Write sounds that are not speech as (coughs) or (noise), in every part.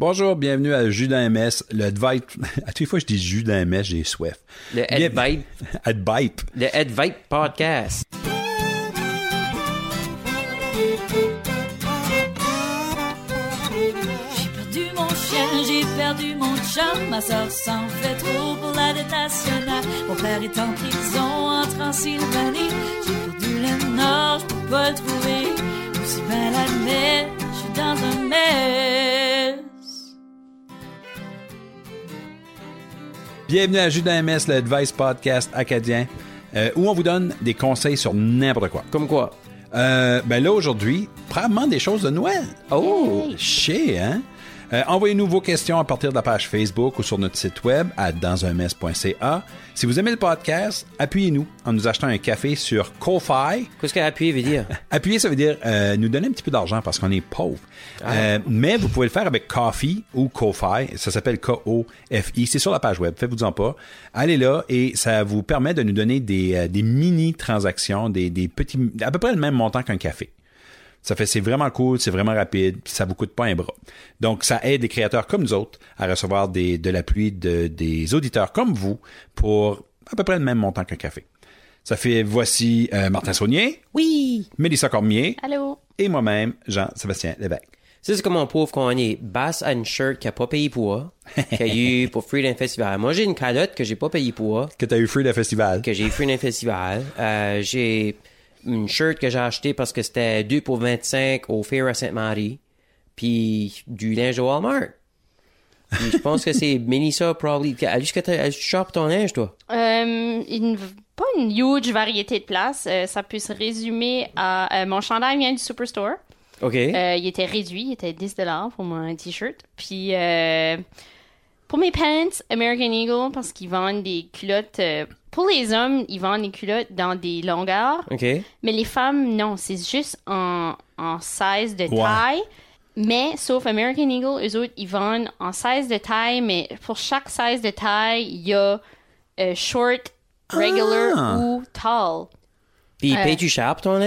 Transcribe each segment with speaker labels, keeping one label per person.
Speaker 1: Bonjour, bienvenue à Jus d'un MS, le advice. (laughs) À toutes les fois que je dis Jus d'un MS, j'ai soif.
Speaker 2: Le Advipe,
Speaker 1: Advipe. (laughs)
Speaker 2: le Advipe Podcast.
Speaker 3: J'ai perdu mon chien, j'ai perdu mon chum. Ma soeur s'en fait trop pour la dette nationale. Mon père est en prison en Transylvanie. J'ai perdu le nord, je peux pas le trouver. Aussi bien l'admettre, je suis dans un mess.
Speaker 1: Bienvenue à Jus d'un MS, le advice podcast acadien, euh, où on vous donne des conseils sur n'importe quoi.
Speaker 2: Comme quoi?
Speaker 1: Euh, ben là, aujourd'hui, probablement des choses de Noël.
Speaker 2: Oh!
Speaker 1: Chier, hein? Euh, Envoyez-nous vos questions à partir de la page Facebook ou sur notre site web à dansunmess.ca. Si vous aimez le podcast, appuyez-nous en nous achetant un café sur Ko-Fi.
Speaker 2: Qu'est-ce qu'appuyer veut dire? (laughs)
Speaker 1: Appuyer, ça veut dire euh, nous donner un petit peu d'argent parce qu'on est pauvre. Euh, mais vous pouvez le faire avec Coffee ou Ko-Fi. Ça s'appelle K-O-F-I. C'est sur la page web. Faites-vous-en pas. Allez là et ça vous permet de nous donner des, euh, des mini-transactions, des, des petits, à peu près le même montant qu'un café. Ça fait, c'est vraiment cool, c'est vraiment rapide, ça vous coûte pas un bras. Donc, ça aide des créateurs comme nous autres à recevoir des, de l'appui de, des auditeurs comme vous pour à peu près le même montant qu'un café. Ça fait, voici euh, Martin Saunier,
Speaker 2: Oui!
Speaker 1: Mélissa Cormier
Speaker 4: Allô?
Speaker 1: et moi-même, Jean-Sébastien Lévesque.
Speaker 2: Ça, c'est comme mon pauvre qu'on est. Bass a une shirt qui a pas payé pour, qu'il a eu (laughs) pour Freedom Festival. Moi, j'ai une calotte que j'ai pas payé pour,
Speaker 1: Que tu as eu Free le festival.
Speaker 2: que j'ai eu Freedom Festival. Euh, j'ai une shirt que j'ai acheté parce que c'était 2 pour 25 au Fair à Sainte-Marie. Puis du linge au Walmart. Puis je pense que c'est (laughs) Melissa, probably. Que tu chopes ton linge, toi?
Speaker 4: Euh, une, pas une huge variété de places. Euh, ça peut se résumer à... euh, mon chandail vient du Superstore.
Speaker 2: OK.
Speaker 4: Il était réduit, il était 10 pour mon t-shirt. Puis euh, pour mes pants, American Eagle, parce qu'ils vendent des culottes... euh, pour les hommes, ils vendent des culottes dans des longueurs.
Speaker 2: OK.
Speaker 4: Mais les femmes, non, c'est juste en, en size de taille. Mais, sauf American Eagle, eux autres, ils vendent en size de taille, mais pour chaque size de taille, il y a euh, short, regular
Speaker 1: Ah.
Speaker 4: ou tall.
Speaker 2: Puis
Speaker 4: Euh.
Speaker 2: payes-tu cher pour ton?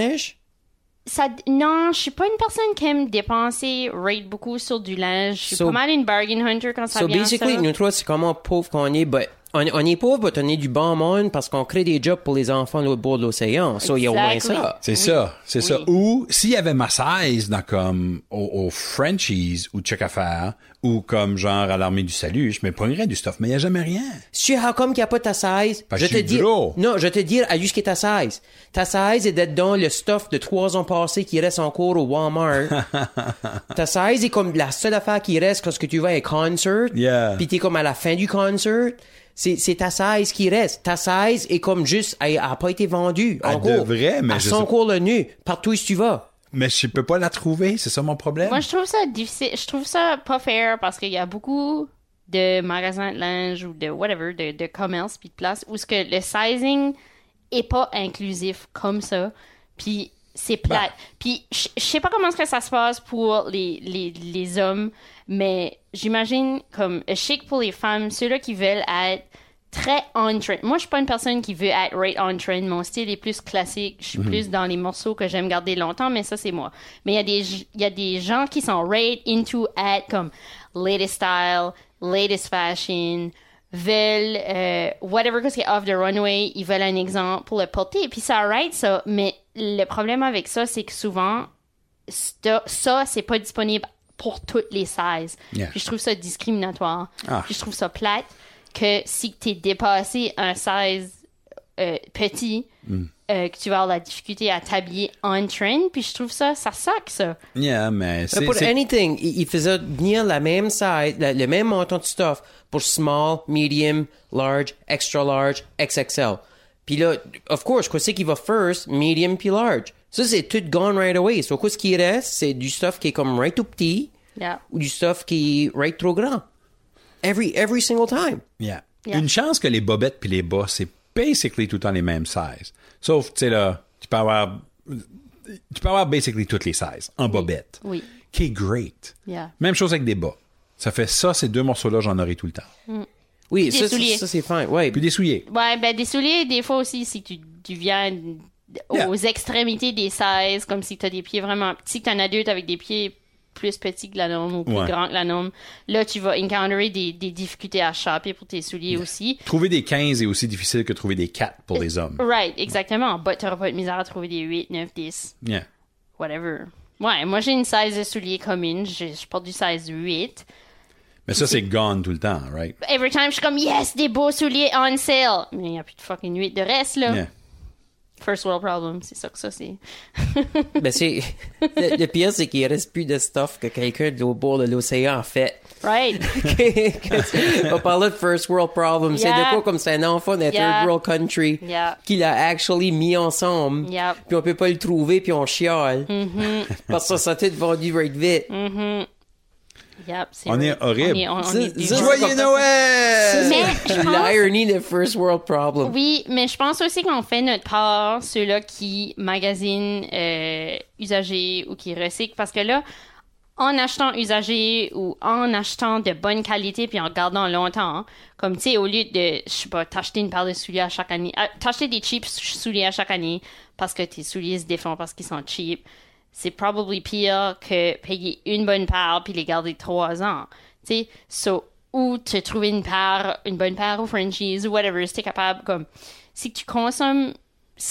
Speaker 4: Ça, non, je suis pas une personne qui aime dépenser rate beaucoup sur du linge. Je suis
Speaker 2: So-
Speaker 4: pas mal une bargain hunter quand ça
Speaker 2: So
Speaker 4: vient à
Speaker 2: basically,
Speaker 4: ça.
Speaker 2: nous trois, c'est comment pauvre qu'on est, but on, on est pauvre, on est du bon monde parce qu'on crée des jobs pour les enfants de l'autre bord de l'océan. So, il y a au moins ça.
Speaker 1: C'est
Speaker 4: Oui.
Speaker 1: ça, c'est ça. Ou s'il y avait ma size dans comme au, au Frenchies ou Check Affaires ou comme genre à l'armée du salut, je me prendrais du stuff, mais il n'y a jamais rien.
Speaker 2: Si how come qu'il n'y a pas ta size,
Speaker 1: Parce
Speaker 2: je te
Speaker 1: je suis
Speaker 2: dis,
Speaker 1: gros.
Speaker 2: non, je te dire à juste qui est ta size. Ta size est d'être dans le stuff de trois ans passés qui reste encore au Walmart. (laughs) ta size est comme la seule affaire qui reste quand que tu vas à un concert.
Speaker 1: Yeah.
Speaker 2: Puis t'es comme à la fin du concert. C'est, c'est ta size qui reste. Ta size est comme juste, elle a pas été vendue.
Speaker 1: Elle
Speaker 2: encore.
Speaker 1: devrait, mais
Speaker 2: Elle
Speaker 1: je sais-
Speaker 2: encore le nu. Partout où tu vas.
Speaker 1: Mais je peux pas la trouver, c'est ça mon problème?
Speaker 4: Moi, je trouve ça difficile. Je trouve ça pas fair parce qu'il y a beaucoup de magasins de linge ou de whatever, de, de commerce puis de place où ce que le sizing est pas inclusif comme ça. Puis c'est plate. Puis je je sais pas comment est-ce que ça se passe pour les, les, les hommes, mais j'imagine comme je sais que pour les femmes, ceux-là qui veulent être très on trend. Moi, je suis pas une personne qui veut être right on trend. Mon style est plus classique. Je suis plus dans les morceaux que j'aime garder longtemps, mais ça, c'est moi. Mais il y a des, il y a des gens qui sont right into être comme latest style, latest fashion, veulent, euh, whatever qu'est-ce qui est off the runway, ils veulent un exemple pour le porter. Puis ça right, ça. Mais le problème avec ça, c'est que souvent, ça, ça, c'est pas disponible pour toutes les sizes.
Speaker 1: Yeah.
Speaker 4: Puis je trouve ça discriminatoire.
Speaker 1: Ah.
Speaker 4: Puis je trouve ça plate que si t'es dépassé un size euh, petit,
Speaker 1: Mm.
Speaker 4: euh, que tu vas avoir la difficulté à t'habiller on trend. Puis je trouve ça, ça suck, ça.
Speaker 1: Yeah, mais c'est
Speaker 2: pour anything, il, il faisait venir la même size, la- le même montant de stuff pour small, medium, large, extra large, XXL. Puis là, of course, quoi c'est qui va first, medium puis large? Ça, c'est tout gone right away. So, quoi ce qui reste, c'est du stuff qui est comme right tout petit
Speaker 4: Yeah.
Speaker 2: ou du stuff qui est right trop grand. Every, every single time.
Speaker 1: Yeah.
Speaker 4: Yeah.
Speaker 1: Une chance que les bobettes puis les bas, c'est basically tout le temps les mêmes sizes. Sauf, tu sais, là, tu peux avoir, tu peux avoir basically toutes les sizes en bobette.
Speaker 4: Oui.
Speaker 1: Qui est great.
Speaker 4: Yeah.
Speaker 1: Même chose avec des bas. Ça fait ça, ces deux morceaux-là, j'en aurai tout le temps.
Speaker 2: Oui,
Speaker 4: Des
Speaker 2: ça, ça,
Speaker 4: souliers.
Speaker 2: ça, c'est fine. Ouais.
Speaker 1: Puis des souliers.
Speaker 4: Ouais, ben des souliers, des fois aussi, si tu, tu viens aux
Speaker 1: Yeah.
Speaker 4: extrémités des sizes, comme si t'as des pieds vraiment petits, que t'es un adulte avec des pieds plus petit que la norme ou plus
Speaker 1: Ouais.
Speaker 4: grand que la norme, là, tu vas encounterer des, des difficultés à shopper pour tes souliers aussi.
Speaker 1: Trouver des 15 est aussi difficile que trouver des 4 pour les hommes.
Speaker 4: Right, exactement. But t'auras pas de misère à trouver des 8, 9, 10,
Speaker 1: Yeah.
Speaker 4: whatever. Ouais, moi, j'ai une size de soulier commune. Je, je porte du size 8.
Speaker 1: Mais ça, c'est gone tout le temps, right?
Speaker 4: Every time, je suis comme, yes, des beaux souliers on sale. Mais il n'y a plus de fucking 8 de reste, là.
Speaker 1: Yeah.
Speaker 4: First world problem, c'est ça que ça, c'est. (laughs)
Speaker 2: Ben, c'est, le, le pire, c'est qu'il reste plus de stuff que quelqu'un de l'autre bord de l'océan fait.
Speaker 4: Right. (laughs)
Speaker 2: On parlait de first world problem. C'est de
Speaker 4: Yeah.
Speaker 2: quoi comme c'est un enfant d'un
Speaker 4: Yeah.
Speaker 2: third world country
Speaker 4: Yeah.
Speaker 2: qu'il a actually mis ensemble. Puis on peut pas le trouver puis on chiale.
Speaker 4: Mm-hmm. (laughs)
Speaker 2: Parce que ça s'est vendu right vite.
Speaker 4: Yep,
Speaker 1: On est horrible.
Speaker 4: On est, on, on est
Speaker 1: Joyeux Noël!
Speaker 4: Mais je pense,
Speaker 2: L'irony de first world problem.
Speaker 4: oui, mais je pense aussi qu'on fait notre part, ceux-là qui magasinent euh, usagers ou qui recyclent, parce que là, en achetant usagers ou en achetant de bonne qualité puis en gardant longtemps, comme tu sais, au lieu de, je sais pas, t'acheter une paire de souliers à chaque année, ah, t'acheter des cheap souliers à chaque année parce que tes souliers se défendent parce qu'ils sont cheap, c'est probablement pire que payer une bonne paire puis les garder trois ans. Tu sais, so, ou te trouver une paire, une bonne paire au franchise ou whatever, si t'es capable, comme, si tu consommes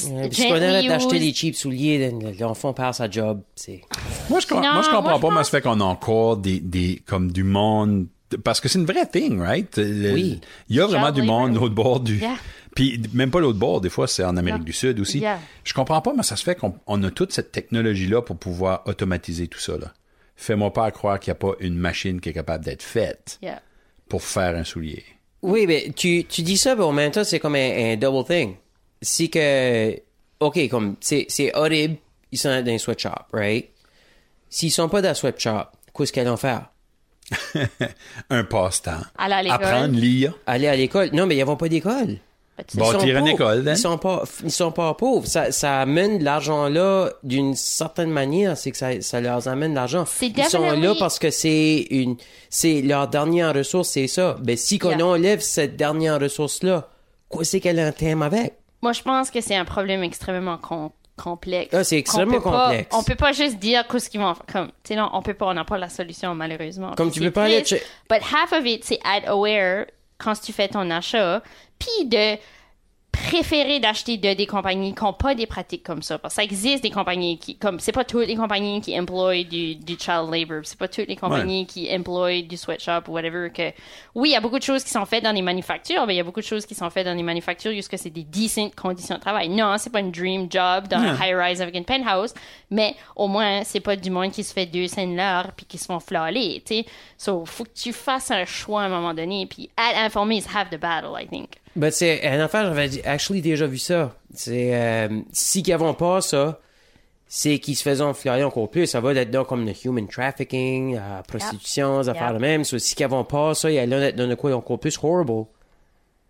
Speaker 2: Ouais, puis si on arrête d'acheter des cheap souliers, l'enfant perd sa job. C'est...
Speaker 1: Moi, je,
Speaker 4: Non,
Speaker 1: moi, je comprends
Speaker 4: moi,
Speaker 1: pas, mais
Speaker 4: pense-
Speaker 1: ça fait qu'on a encore des, des, comme du monde, parce que c'est une vraie thing, right? Le-
Speaker 2: Oui.
Speaker 1: Il y a vraiment du monde l'autre bord du,
Speaker 4: Yeah.
Speaker 1: Puis même pas l'autre bord, des fois c'est en Amérique
Speaker 4: Non.
Speaker 1: du Sud aussi.
Speaker 4: Yeah.
Speaker 1: Je comprends pas, mais ça se fait qu'on on a toute cette technologie-là pour pouvoir automatiser tout ça, là. Fais-moi pas croire qu'il n'y a pas une machine qui est capable d'être faite
Speaker 4: Yeah.
Speaker 1: pour faire un soulier.
Speaker 2: Oui, mais tu, tu dis ça, mais en même temps, c'est comme un, un double thing. C'est que, OK, comme, c'est, c'est horrible, ils sont dans un sweatshop, right? S'ils sont pas dans un sweatshop, qu'est-ce qu'ils vont faire? (laughs)
Speaker 1: un passe-temps.
Speaker 4: Aller à l'école.
Speaker 1: Apprendre, lire.
Speaker 2: Aller à l'école. Non, mais ils vont pas d'école.
Speaker 4: But tu-
Speaker 1: Bon.
Speaker 2: Ils sont
Speaker 1: Bâtir une
Speaker 2: pauvres.
Speaker 1: école, hein?
Speaker 2: Ils sont pas, ils sont pas pauvres. Ça, ça amène de l'argent là d'une certaine manière. C'est que ça, ça leur amène de l'argent.
Speaker 4: C'est
Speaker 2: Ils sont là parce que c'est une, c'est leur dernière ressource, c'est ça. Ben, si qu'on
Speaker 4: Yeah.
Speaker 2: enlève cette dernière ressource-là, quoi c'est qu'elle a un thème avec?
Speaker 4: Moi, je pense que c'est un problème extrêmement com- complexe.
Speaker 2: Ah, c'est extrêmement
Speaker 4: pas-
Speaker 2: complexe.
Speaker 4: on peut pas juste dire qu'est-ce qu'ils vont faire. Comme, tu sais, non, on peut pas, on n'a pas la solution, malheureusement.
Speaker 2: Comme
Speaker 4: Puis
Speaker 2: tu peux pas aller
Speaker 4: triste, But half of it, c'est add aware quand tu fais ton achat, puis de préférer d'acheter de des compagnies qui n'ont pas des pratiques comme ça. Parce que ça existe des compagnies qui, comme, c'est pas toutes les compagnies qui emploient du, du child labor, c'est pas toutes les compagnies qui emploient du sweatshop ou whatever que, oui, il y a beaucoup de choses qui sont faites dans les manufactures, mais il y a beaucoup de choses qui sont faites dans les manufactures jusqu'à c'est des decent conditions de travail. Non, c'est pas une dream job dans un high-rise avec une penthouse, mais au moins, c'est pas du monde qui se fait deux scènes l'heure puis qui se font flaler, tu sais. So, faut que tu fasses un choix à un moment donné, puis informé is half the battle, I think.
Speaker 2: Ben, c'est une affaire, j'avais dit- actually déjà vu ça. C'est, euh, si qu'ils n'avons pas ça, c'est qu'ils se faisaient enflayer encore plus. Ça va être dans comme le human trafficking, la prostitution, des affaires
Speaker 4: Yep.
Speaker 2: de même. So, si qu'ils n'avons pas ça, il y a là dans de quoi encore plus horrible.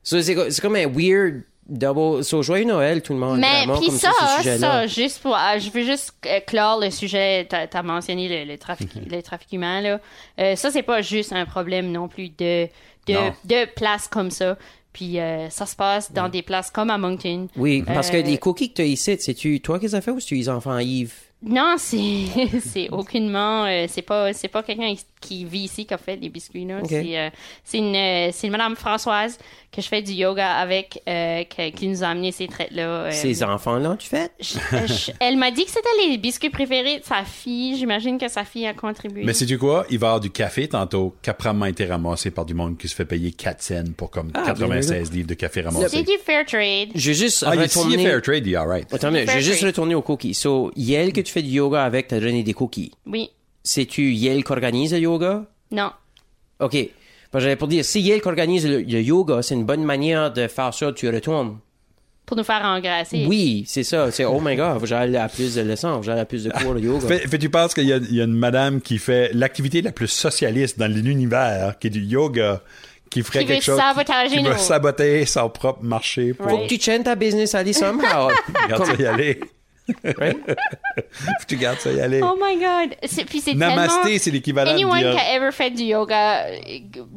Speaker 2: So, c'est, co- c'est comme un weird double. So, joyeux Noël, tout le monde.
Speaker 4: Mais
Speaker 2: vraiment,
Speaker 4: puis
Speaker 2: comme
Speaker 4: ça, ça, juste pour, ah, je veux juste euh, clore le sujet. T'as as mentionné le, le trafic,
Speaker 2: Mhm.
Speaker 4: le trafic humain là. Euh, ça c'est pas juste un problème non plus de de, de places comme ça. Puis euh, ça se passe dans des places comme à Moncton.
Speaker 2: Oui, parce que
Speaker 4: Euh,
Speaker 2: les cookies que tu as ici, c'est-tu toi qui les as fait ou c'est-tu les enfants Yves?
Speaker 4: Non, c'est (laughs) c'est aucunement euh, c'est pas c'est pas quelqu'un qui vit ici qui a fait les biscuits là. C'est euh, c'est une euh, c'est une madame Françoise que je fais du yoga avec euh, qui, qui nous a amené ces traites là.
Speaker 2: Ces enfants-là, tu fais?
Speaker 4: Je- euh, je- elle m'a dit que c'était les biscuits préférés de sa fille. J'imagine que sa fille a contribué.
Speaker 1: Mais sais-tu quoi? Il va y avoir du café tantôt qui a été ramassé par du monde qui se fait payer 4 cents pour comme
Speaker 2: Ah,
Speaker 1: 96 livres de café
Speaker 4: c'est
Speaker 1: ramassé.
Speaker 4: du fair trade?
Speaker 2: Je vais juste
Speaker 1: Ah,
Speaker 2: retourner...
Speaker 1: est fair trade, il
Speaker 2: vais
Speaker 4: Fair
Speaker 2: juste
Speaker 4: trade.
Speaker 2: retourner aux cookies. So, Yel que tu fais du yoga avec, t'as donné des cookies.
Speaker 4: Oui.
Speaker 2: C'est-tu Yel qui organise le yoga?
Speaker 4: Non.
Speaker 2: OK. J'allais pour dire, si qui organise le, le yoga, c'est une bonne manière de faire ça, tu retournes.
Speaker 4: Pour nous faire engrasser.
Speaker 2: Oui, c'est ça. C'est, oh my god, j'allais à plus de leçons, j'allais à plus de cours de yoga.
Speaker 1: Fait, fait, tu penses qu'il y, a- il y a une madame qui fait l'activité la plus socialiste dans l'univers, qui est du yoga, qui ferait
Speaker 4: Qui veut
Speaker 1: quelque chose,
Speaker 4: sabotager
Speaker 1: qui, qui va
Speaker 4: nos-
Speaker 1: saboter son propre marché pour.
Speaker 2: Faut que tu changes ta business, Ali, somehow. (laughs)
Speaker 1: regarde ça y aller.
Speaker 2: Right? (laughs)
Speaker 1: Faut que tu gardes ça y aller.
Speaker 4: Oh my god. Puis c'est
Speaker 1: Namasté,
Speaker 4: tellement...
Speaker 1: c'est l'équivalent de
Speaker 4: Anyone
Speaker 1: dire-
Speaker 4: qui a ever fait du yoga euh,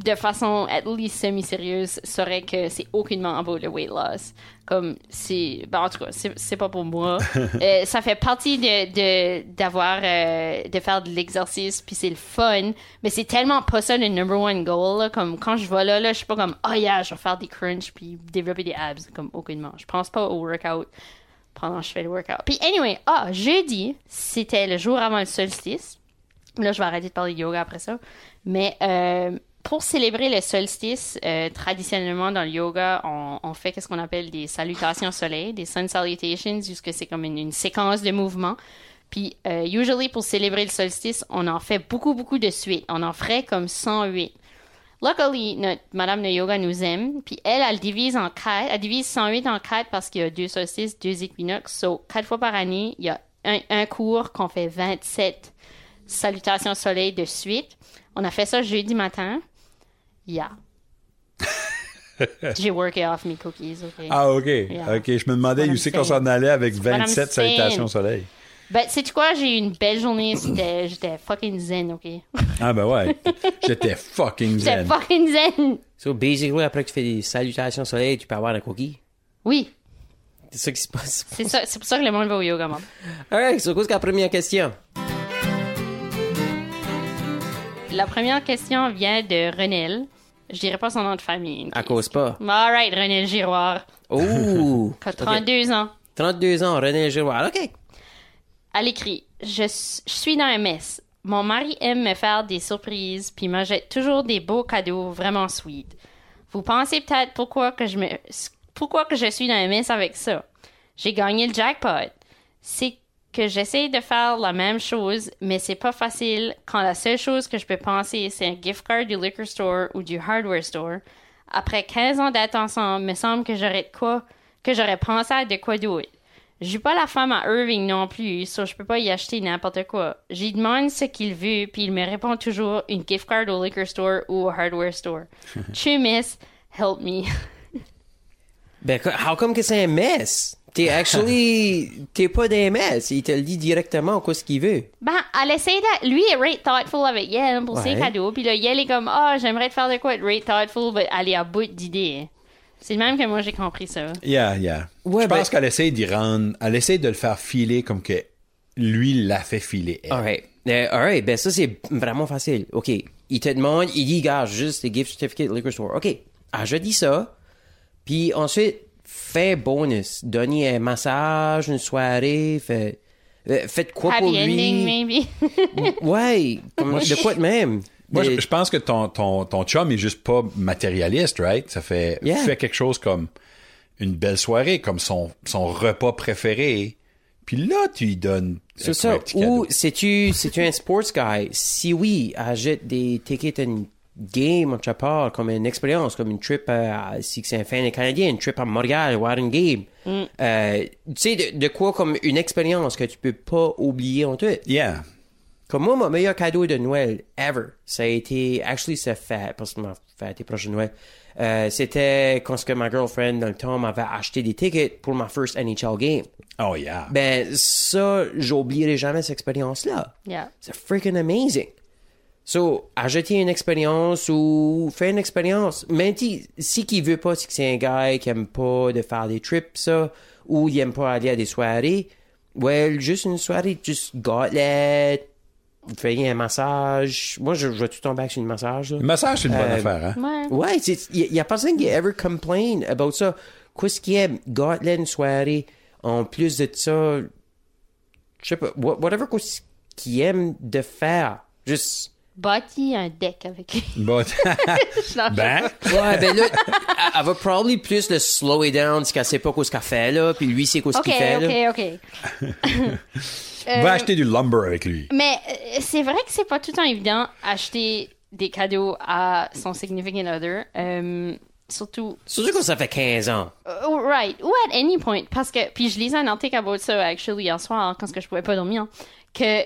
Speaker 4: de façon at least semi-sérieuse saurait que c'est aucunement beau le weight loss. Comme c'est, ben en tout cas, c'est pas pour moi. (laughs) Euh, ça fait partie de de d'avoir euh, de faire de l'exercice puis c'est le fun, mais c'est tellement pas ça le number one goal. là. Comme quand je vais là, là, je suis pas comme oh yeah, je vais faire des crunch puis développer des abs comme aucunement. Je pense pas au workout pendant que je fais le workout. Puis anyway, ah, jeudi, c'était le jour avant le solstice. Là, je vais arrêter de parler de yoga après ça. Mais euh, pour célébrer le solstice, euh, traditionnellement dans le yoga, on, on fait ce qu'on appelle des salutations au soleil, des sun salutations, jusque c'est comme une, séquence de mouvements. Puis, euh, usually, pour célébrer le solstice, on en fait beaucoup, beaucoup de suite. On en ferait comme 108. Luckily, notre Madame de Yoga nous aime, puis elle, elle divise en quatre, elle divise 108 en quatre parce qu'il y a deux solstices, deux équinoxes. So, quatre fois par année, il y a un, un cours qu'on fait 27 salutations soleil de suite. On a fait ça jeudi matin. Yeah. (laughs) J'ai worké off mes cookies, OK?
Speaker 1: Ah, OK.
Speaker 4: Yeah.
Speaker 1: OK, je me demandais où c'est qu'on s'en allait avec
Speaker 4: what I'm
Speaker 1: 27
Speaker 4: saying.
Speaker 1: salutations soleil?
Speaker 4: Ben, sais-tu quoi? J'ai eu une belle journée. C'était, j'étais fucking zen, OK?
Speaker 1: Ah, ben ouais. J'étais fucking
Speaker 4: J'étais
Speaker 1: zen.
Speaker 4: fucking zen!
Speaker 2: So, basically, après que tu fais des salutations au soleil, tu peux avoir un cookie?
Speaker 4: Oui,
Speaker 2: C'est ça qui se passe.
Speaker 4: c'est ça, c'est pour ça que le monde va au yoga, man.
Speaker 2: Alright, so, qu'est-ce que la première question?
Speaker 4: La première question vient de Renel. Je dirais pas son nom de famille.
Speaker 2: À cause pas.
Speaker 4: Alright, Renel Giroir.
Speaker 2: Oh!
Speaker 4: Qui a 32 ans.
Speaker 2: 32 ans, René Giroir. OK.
Speaker 4: Elle écrit je, suis dans un mess. Mon mari aime me faire des surprises puis me jette toujours des beaux cadeaux vraiment sweet. Vous pensez peut-être pourquoi que je suis dans un mess avec ça? J'ai gagné le jackpot. C'est que j'essaie de faire la même chose, mais c'est pas facile quand la seule chose que je peux penser, c'est un gift card du liquor store ou du hardware store. Après 15 ans d'être ensemble, me semble que j'aurais quoi, que j'aurais pensé à de quoi d'autre. Je suis pas la femme à Irving non plus, so je peux pas y acheter n'importe quoi. J'y demande ce qu'il veut, puis il me répond toujours une gift card au liquor store ou au hardware store. (laughs) Tu miss, help me. (laughs)
Speaker 2: Ben, how come que c'est un mess? T'es actually, (laughs) t'es pas des mess. Il te le dit directement quoi ce qu'il veut.
Speaker 4: Ben, elle essaie de... Lui est rate thoughtful avec Yel pour ses
Speaker 2: Ouais.
Speaker 4: cadeaux, puis là, Yel est comme, ah, j'aimerais te faire de quoi être rate thoughtful, mais elle est à bout d'idées. C'est le même que moi, j'ai compris ça.
Speaker 1: Yeah, yeah.
Speaker 2: Ouais,
Speaker 1: je pense
Speaker 2: ben-
Speaker 1: qu'elle essaie d'y rendre, elle essaie de le faire filer comme que lui l'a fait filer. elle.
Speaker 2: Alright. Euh, alright, ben ça c'est vraiment facile. OK. Il te demande, il dit, gars, juste des gift certificate liquor store. OK. Ah, je dis ça. Puis ensuite, fais bonus. Donnez un massage, une soirée, fait, euh, faites quoi pour
Speaker 4: Happy ending,
Speaker 2: lui.
Speaker 4: maybe. (laughs)
Speaker 2: Ouais, comme de quoi de même?
Speaker 1: Moi, je, je pense que ton, ton, ton chum est juste pas matérialiste, right? Ça fait,
Speaker 2: Yeah.
Speaker 1: fait quelque chose comme une belle soirée, comme son, son repas préféré. Puis là, tu lui donnes
Speaker 2: C'est ça. Ou c'est-tu c'est-tu un sports guy? Si oui, achète des tickets à une game, on parle, comme une expérience, comme une trip à, si c'est un fan canadien, une trip à Montréal, voir une game. Euh, tu sais, de, de quoi comme une expérience que tu peux pas oublier en tout?
Speaker 1: Yeah.
Speaker 2: Comme moi, mon meilleur cadeau de Noël ever, ça a été, actually, c'est fait, parce que ma fête est proche de Noël. Euh, c'était quand ce que ma girlfriend, dans le temps, m'avait acheté des tickets pour ma first NHL game.
Speaker 1: Oh, yeah.
Speaker 2: Ben, ça, j'oublierai jamais cette expérience-là.
Speaker 4: Yeah.
Speaker 2: C'est freaking amazing. So, acheter une expérience ou faire une expérience. Même si, si qui veut pas, c'est que c'est un gars qui aime pas de faire des trips, ça, ou il aime pas aller à des soirées, well, juste une soirée, juste gauntlet, vous faites un massage. Moi, je, je vais tout tomber avec sur une massage, là.
Speaker 1: Le massage, c'est une bonne
Speaker 2: Euh,
Speaker 1: affaire, hein?
Speaker 4: Ouais.
Speaker 2: Ouais, il y, a personne qui a ever complain about ça. Qu'est-ce qui est gauntlet une soirée, en plus de ça, je sais pas, wha- whatever qu'est-ce qu'il aime de faire. Juste,
Speaker 4: Bâti un deck avec lui. (laughs)
Speaker 1: Bon. ben,
Speaker 2: ouais, ben là, elle, elle va probably plus le slow it down, parce qu'elle sait pas quoi ce qu'elle fait, là, puis lui, c'est quoi ce
Speaker 4: Ok,
Speaker 2: qu'il fait, là.
Speaker 4: ok, ok. (laughs)
Speaker 1: va acheter du lumber avec lui.
Speaker 4: Mais euh, c'est vrai que c'est pas tout le temps évident acheter des cadeaux à son significant other. euh, surtout,
Speaker 2: Surtout quand ça fait 15 ans.
Speaker 4: euh, right, ou at any point. Parce que, puis je lisais un article about ça, actually, hier soir, quand ce que je pouvais pas dormir, que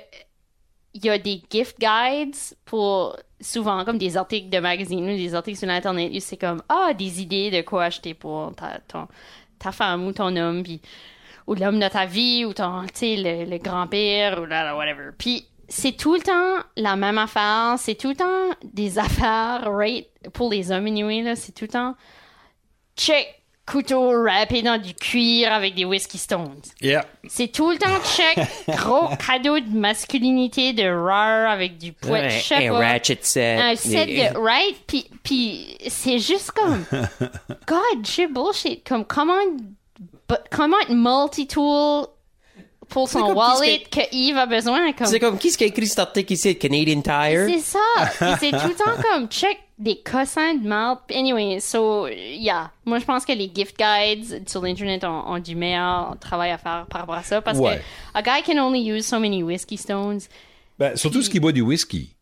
Speaker 4: il y a des gift guides pour souvent comme des articles de magazines ou des articles sur l'internet c'est comme ah des idées de quoi acheter pour ta ton- ta femme ou ton homme puis ou l'homme de ta vie, ou ton, tu le grand-père, ou là, là, whatever. Puis c'est tout le temps la même affaire, c'est tout le temps des (laughs) affaires, right? Pour les hommes, anyway, là, c'est tout le temps check, couteau râpé dans du cuir avec des whisky stones.
Speaker 1: Yeah.
Speaker 4: C'est tout le temps check, (laughs) gros cadeau de masculinité de rare avec du poids de
Speaker 2: un ratchet set.
Speaker 4: Un set
Speaker 2: Et-
Speaker 4: de (laughs) right, puis puis c'est juste comme (laughs) God, shit bullshit. Comme comment but- comment être multi-tool pour son
Speaker 2: comme
Speaker 4: wallet que Yves a besoin. Comme
Speaker 2: C'est comme, qui est-ce qui a écrit cet article ici? Canadian Tire?
Speaker 4: c'est ça. (laughs) C'est tout le temps comme check des cossins de. Puis Anyway, so yeah. Moi je pense que les gift guides sur l'internet ont, ont du meilleur travail à faire par rapport à ça parce
Speaker 1: Ouais.
Speaker 4: que a guy can only use so many whiskey stones.
Speaker 1: Ben, surtout ce qui boit du whisky.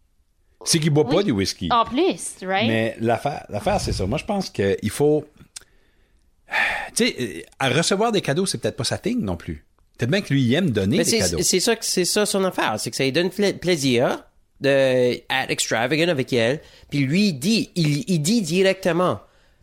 Speaker 1: C'est qu'il boit pas du whisky.
Speaker 4: En plus, right?
Speaker 1: Mais l'affaire, l'affaire, c'est ça. Moi, je pense qu'il faut. Tu sais, à recevoir des cadeaux, c'est peut-être pas sa thing non plus. Peut-être bien que lui, il aime donner
Speaker 2: Mais
Speaker 1: des
Speaker 2: c'est
Speaker 1: cadeaux.
Speaker 2: c'est ça, c'est ça son affaire, c'est que ça lui donne pla- plaisir de être extravagant avec elle. Puis lui, il dit, il, il dit directement,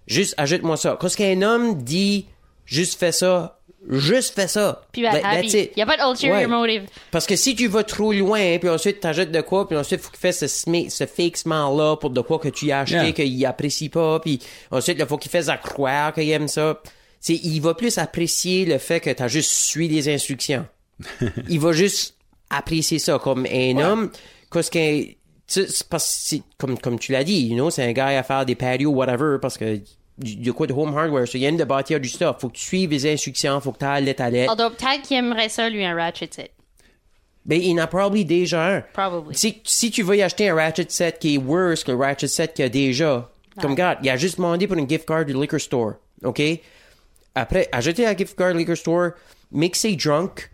Speaker 2: juste ajoute-moi ça. Quand qu'un homme dit, juste fais ça, juste fais ça.
Speaker 4: Puis ben,
Speaker 2: That-
Speaker 4: happy.
Speaker 2: that's it.
Speaker 4: Y a pas d'ulterior
Speaker 2: Ouais.
Speaker 4: motive.
Speaker 2: Parce que si tu vas trop loin, puis ensuite t'ajoutes de quoi, puis ensuite faut qu'il fasse ce, ce fake smile là pour de quoi que tu as acheté,
Speaker 1: Yeah.
Speaker 2: qu'il apprécie pas, puis ensuite il faut qu'il fasse à croire qu'il aime ça. C'est, il va plus apprécier le fait que t'as juste suivi les instructions. (laughs) il va juste apprécier ça comme un homme, parce que tu parce que c'est- comme comme tu l'as dit, you know, c'est un gars à faire des patios whatever parce que a quoi de home hardware, so il aime de bâtir du stuff, faut que tu suives les instructions, faut que tu ailles à lettre.
Speaker 4: Although peut-être qu'il aimerait ça, lui, un ratchet set.
Speaker 2: Ben, il en a probably déjà un.
Speaker 4: Probably.
Speaker 2: Si, si tu veux y acheter un ratchet set qui est worse que le ratchet set qu'il y a déjà, comme regarde, il a juste demandé pour une gift card du liquor store, OK? Après, ajouter la gift card liquor store, mixer drunk,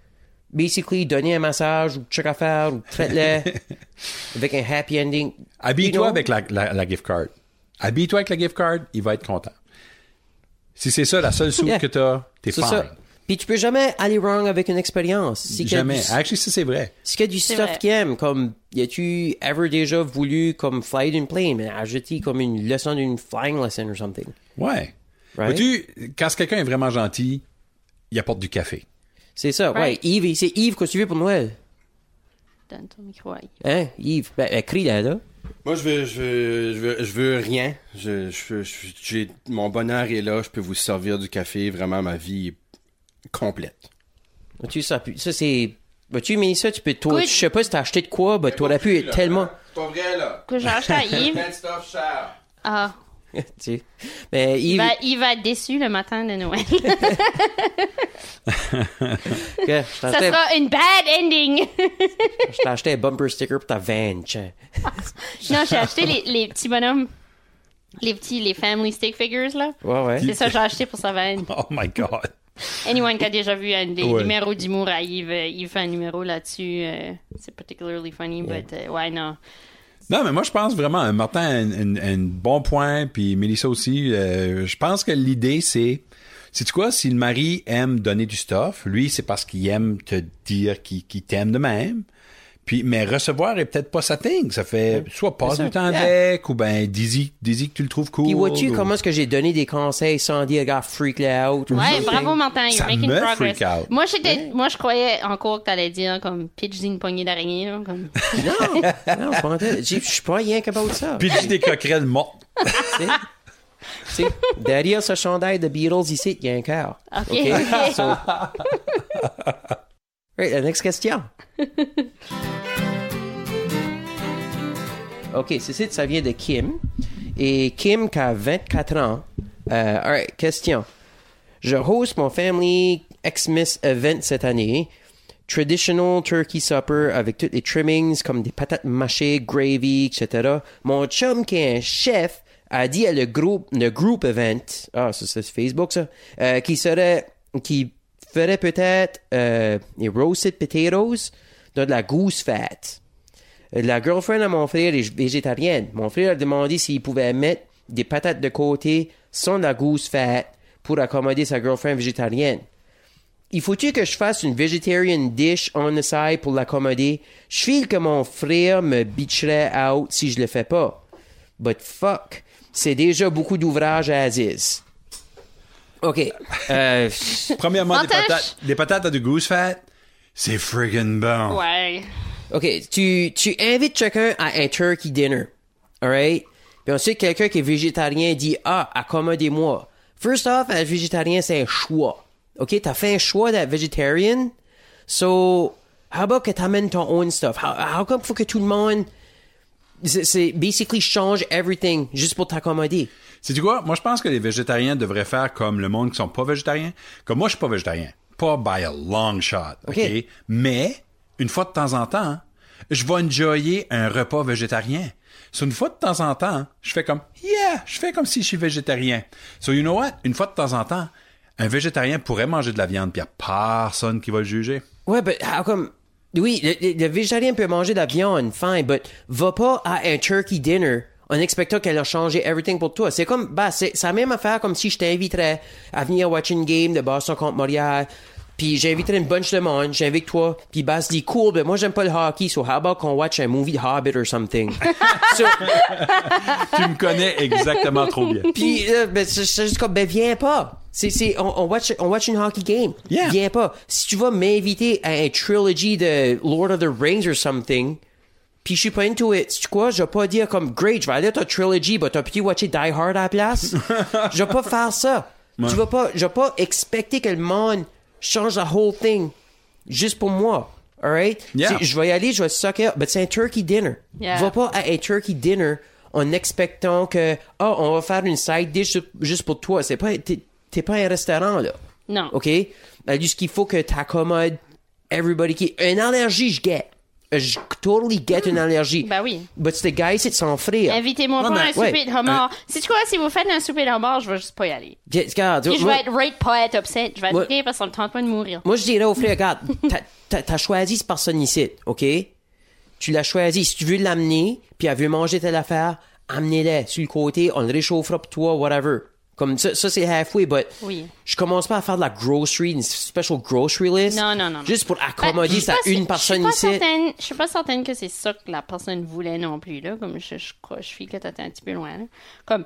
Speaker 2: basically donner un massage ou check à faire ou traite-le (laughs) avec un happy ending.
Speaker 1: Habille-toi
Speaker 2: You know?
Speaker 1: avec la, la, la gift card. Habille-toi avec la gift card, il va être content. Si c'est ça la seule soupe
Speaker 2: Yeah.
Speaker 1: que t'as, t'es fine.
Speaker 2: ça. Puis tu peux jamais aller wrong avec une expérience. Si
Speaker 1: Jamais.
Speaker 2: du-
Speaker 1: Actually, ça, c'est vrai.
Speaker 2: Si qu'il y a du stuff qu'il aime, comme, y a-tu ever déjà voulu, comme, fly d'une plane, mais ajouter comme une leçon d'une flying lesson or something?
Speaker 1: Ouais.
Speaker 2: Right?
Speaker 1: Vois-tu, quand quelqu'un est vraiment gentil, il apporte du café.
Speaker 2: C'est ça,
Speaker 4: Right.
Speaker 2: ouais. Yves, c'est Yves, qu'est-ce que tu veux pour Noël?
Speaker 4: Donne ton micro à Yves.
Speaker 2: Hein, Yves? Ben, ben crie là, là.
Speaker 5: Moi, je veux, je veux, je veux, je veux rien. Je, je, je- j'ai, mon bonheur est là. Je peux vous servir du café. Vraiment, ma vie est complète.
Speaker 2: Tu ça, ça c'est. Ben, tu mais ça, tu peux. toi. Je sais pas si t'as acheté de quoi, ben, t'aurais pu être tellement.
Speaker 5: Pas vrai, là.
Speaker 4: Que j'ai acheté à (laughs) Yves.
Speaker 5: Plein de stuff cher.
Speaker 4: Ah. (laughs)
Speaker 2: tu. Mais
Speaker 4: Il
Speaker 2: Yves,
Speaker 4: va, il va être déçu le matin de Noël. (laughs) (laughs)
Speaker 2: que,
Speaker 4: ça sera une bad ending.
Speaker 2: je t'ai acheté un bumper sticker pour ta van, tiens.
Speaker 4: non, j'ai acheté les, les petits bonhommes. Les petits, les family stick figures, là.
Speaker 2: Ouais, ouais.
Speaker 4: C'est ça que j'ai acheté pour sa vanne.
Speaker 1: Oh my God.
Speaker 4: Anyone qui a déjà vu un des
Speaker 1: Ouais.
Speaker 4: numéros d'humour à Yves, euh, Yves fait un numéro là-dessus. euh, c'est particularly funny, but euh, ouais, non.
Speaker 1: Non, mais moi, je pense vraiment, Martin a un, bon point, puis Mélissa aussi. euh, je pense que l'idée, c'est... C'est quoi, si le mari aime donner du stuff, lui, c'est parce qu'il aime te dire qu'il t'aime de même. Puis, mais recevoir est peut-être pas sa thing. Ça fait soit passe
Speaker 2: ça.
Speaker 1: du temps
Speaker 2: Yeah.
Speaker 1: avec, ou ben dis-y dis-y que tu le trouves cool.
Speaker 2: Puis vois-tu
Speaker 1: ou-
Speaker 2: comment est-ce que j'ai donné des conseils sans dire, gars, freak out? ou
Speaker 4: Ouais, bravo Martin, you're
Speaker 1: Ça
Speaker 4: making
Speaker 1: me
Speaker 4: progress.
Speaker 1: freak out.
Speaker 4: Moi, j'étais, moi, je croyais encore que t'allais dire comme pitch une poignée d'araignée, là, comme. (laughs)
Speaker 2: Non, non, pas Je suis pas rien qu'about ça.
Speaker 1: Puis dis des coquerelles mortes.
Speaker 2: Tu sais. Tu sais, derrière ce chandail de Beatles ici, il y a un cœur.
Speaker 4: Ok, ok.
Speaker 2: So- (laughs) Right, la next question. (laughs) OK, ceci, ça vient de Kim. Et Kim, qui a 24 ans. Euh, question. Je host mon family Xmas event cette année. Traditional turkey supper avec toutes les trimmings comme des patates mâchées, gravy, etc. Mon chum qui est un chef a dit à le groupe, le group event, ah, ça c'est Facebook ça, euh, qui serait, qui ferait peut-être euh, des roasted potatoes dans de la goose fat. Euh, La girlfriend à mon frère est végétarienne. Mon frère a demandé s'il pouvait mettre des patates de côté sans la goose fat pour accommoder sa girlfriend végétarienne. Il faut-tu que je fasse une vegetarian dish on the side pour l'accommoder? Je file que mon frère me bitcherait out si je le fais pas. But fuck, c'est déjà beaucoup d'ouvrages à Aziz. OK. Euh,
Speaker 1: Premièrement, des patates, des patates à du goose fat, c'est friggin' bon.
Speaker 4: Ouais.
Speaker 2: OK, tu, tu invites quelqu'un à un turkey dinner. Alright? Puis ensuite, quelqu'un qui est végétarien dit Ah, accommodez-moi. First off, être végétarien, c'est un choix. OK? T'as fait un choix d'être végétarien. So, how about que t'amènes ton own stuff? How, how come faut que tout le monde. C'est, c'est basically change everything juste pour t'accommoder?
Speaker 1: C'est quoi? Moi, je pense que les végétariens devraient faire comme le monde qui sont pas végétariens. Comme moi, je suis pas végétarien. Pas by a long shot. OK? Mais, une fois de temps en temps, je vais enjoyer un repas végétarien. So, une fois de temps en temps, je fais comme, yeah, je fais comme si je suis végétarien. So, you know what? Une fois de temps en temps, un végétarien pourrait manger de la viande, puis y a personne qui va le juger.
Speaker 2: Ouais, but how come... Oui, le, le- le végétarien peut manger de la viande, fine, but va pas à un turkey dinner en expectant qu'elle a changé everything pour toi. C'est comme, bah, c'est la même affaire comme si je t'inviterais à venir watch une game de Boston contre Montréal, puis j'inviterais une bunch de monde, j'invite toi, puis Bass dit cool, mais moi j'aime pas le hockey, so how about qu'on watch un movie Hobbit or something? (laughs) so, (laughs)
Speaker 1: tu me connais exactement trop bien.
Speaker 2: puis euh, ben, c'est c'est juste comme, ben viens pas. C'est, c'est, on, on watch, on watch une hockey game.
Speaker 1: Yeah.
Speaker 2: Viens pas. Si tu vas m'inviter à un trilogy de Lord of the Rings or something, puis je suis pas into it, tu quoi, je vais pas dire comme, great, je vais aller à ta trilogy, but t'as pu watcher Die Hard à la place. (laughs) je vais pas faire ça. Tu vas pas, je vais pas expecter que le monde change the whole thing juste pour moi. Alright?
Speaker 1: Yeah.
Speaker 2: Je vais y aller, je vais suck it up, but c'est un turkey dinner.
Speaker 4: Yeah.
Speaker 2: Va pas à un turkey dinner en expectant que, oh, on va faire une side dish ju- juste pour toi. C'est pas, t'es, pas un restaurant, là.
Speaker 4: Non.
Speaker 2: OK? Ben, juste qu'il faut que t'accommodes everybody qui, une allergie, je get. Je totally get une allergie.
Speaker 4: Ben oui.
Speaker 2: But c'est gars, c'est de s'en frire.
Speaker 4: Invitez-moi pas à un souper de homard. Si tu quoi, si vous faites un souper de homard, je vais juste pas y aller.
Speaker 2: Je-
Speaker 4: vais être rate pas être upset. Je vais être parce ça me tente pas de mourir.
Speaker 2: Moi, je dirais au frère, regarde, (laughs) t'as choisi cette personne ici, OK? Tu l'as choisi. Si tu veux l'amener, puis elle veut manger telle affaire, amenez-la sur le côté, on le réchauffera pour toi, whatever. Comme ça, ça c'est halfway, but
Speaker 4: Oui.
Speaker 2: je commence pas à faire de la grocery, une special grocery list.
Speaker 4: Non, non, non.
Speaker 2: Juste pour
Speaker 4: Ben,
Speaker 2: accommoder
Speaker 4: je
Speaker 2: ça
Speaker 4: pas
Speaker 2: une personne
Speaker 4: je
Speaker 2: ici.
Speaker 4: certaine- Je suis pas certaine que c'est ça que la personne voulait non plus, là. Comme je, je crois, je file que t'étais un petit peu loin, là. Comme,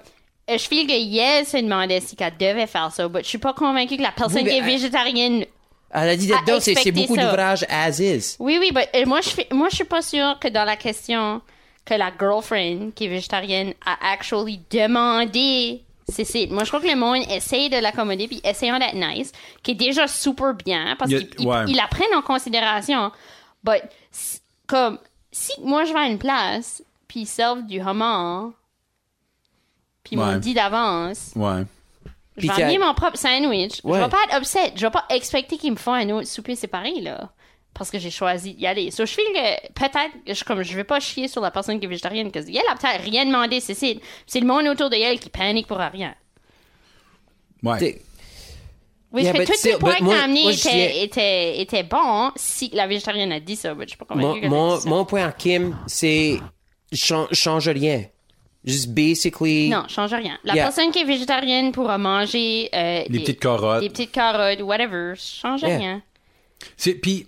Speaker 4: euh, je file que Yes se demandait si qu'elle devait faire ça, mais je suis pas convaincue que la personne
Speaker 2: Oui,
Speaker 4: qui est
Speaker 2: elle-
Speaker 4: végétarienne
Speaker 2: Elle a dit dedans, c'est, beaucoup d'ouvrages as is.
Speaker 4: Oui, oui, mais euh, moi, je moi, je suis pas sûre que dans la question que la girlfriend qui est végétarienne a actually demandé Cécile. Moi, je crois que le monde essaye de l'accommoder puis essayant d'être nice, qui est déjà super bien parce qu'ils
Speaker 1: ouais.
Speaker 4: la prennent en considération. But, comme, si moi je vais à une place puis ils servent du homard puis ils
Speaker 1: Ouais.
Speaker 4: m'ont dit d'avance,
Speaker 1: Ouais.
Speaker 4: je vais amener mon propre sandwich.
Speaker 2: Ouais.
Speaker 4: Je vais pas être upset. Je vais pas expecter qu'ils me font un autre souper séparé, là. Parce que j'ai choisi d'y aller. So, je feel que peut-être, je, comme je vais pas chier sur la personne qui est végétarienne, parce qu'elle a peut-être rien demandé, c'est c'est le monde autour de elle qui panique pour rien.
Speaker 1: Ouais.
Speaker 2: T'es-
Speaker 4: Oui,
Speaker 2: Yeah,
Speaker 4: parce que
Speaker 2: but
Speaker 4: tous les points que t'as amenés étaient, étaient, étaient bons si la végétarienne a dit ça, mais je suis pas
Speaker 2: Mon,
Speaker 4: a
Speaker 2: mon,
Speaker 4: dit ça.
Speaker 2: mon point à Kim, c'est chan- change rien. Just basically.
Speaker 4: Non, change rien. La
Speaker 2: Yeah.
Speaker 4: personne qui est végétarienne pourra manger euh,
Speaker 1: Des petites carottes.
Speaker 4: Des petites carottes, whatever. Change
Speaker 2: Yeah.
Speaker 4: rien.
Speaker 1: C'est, puis,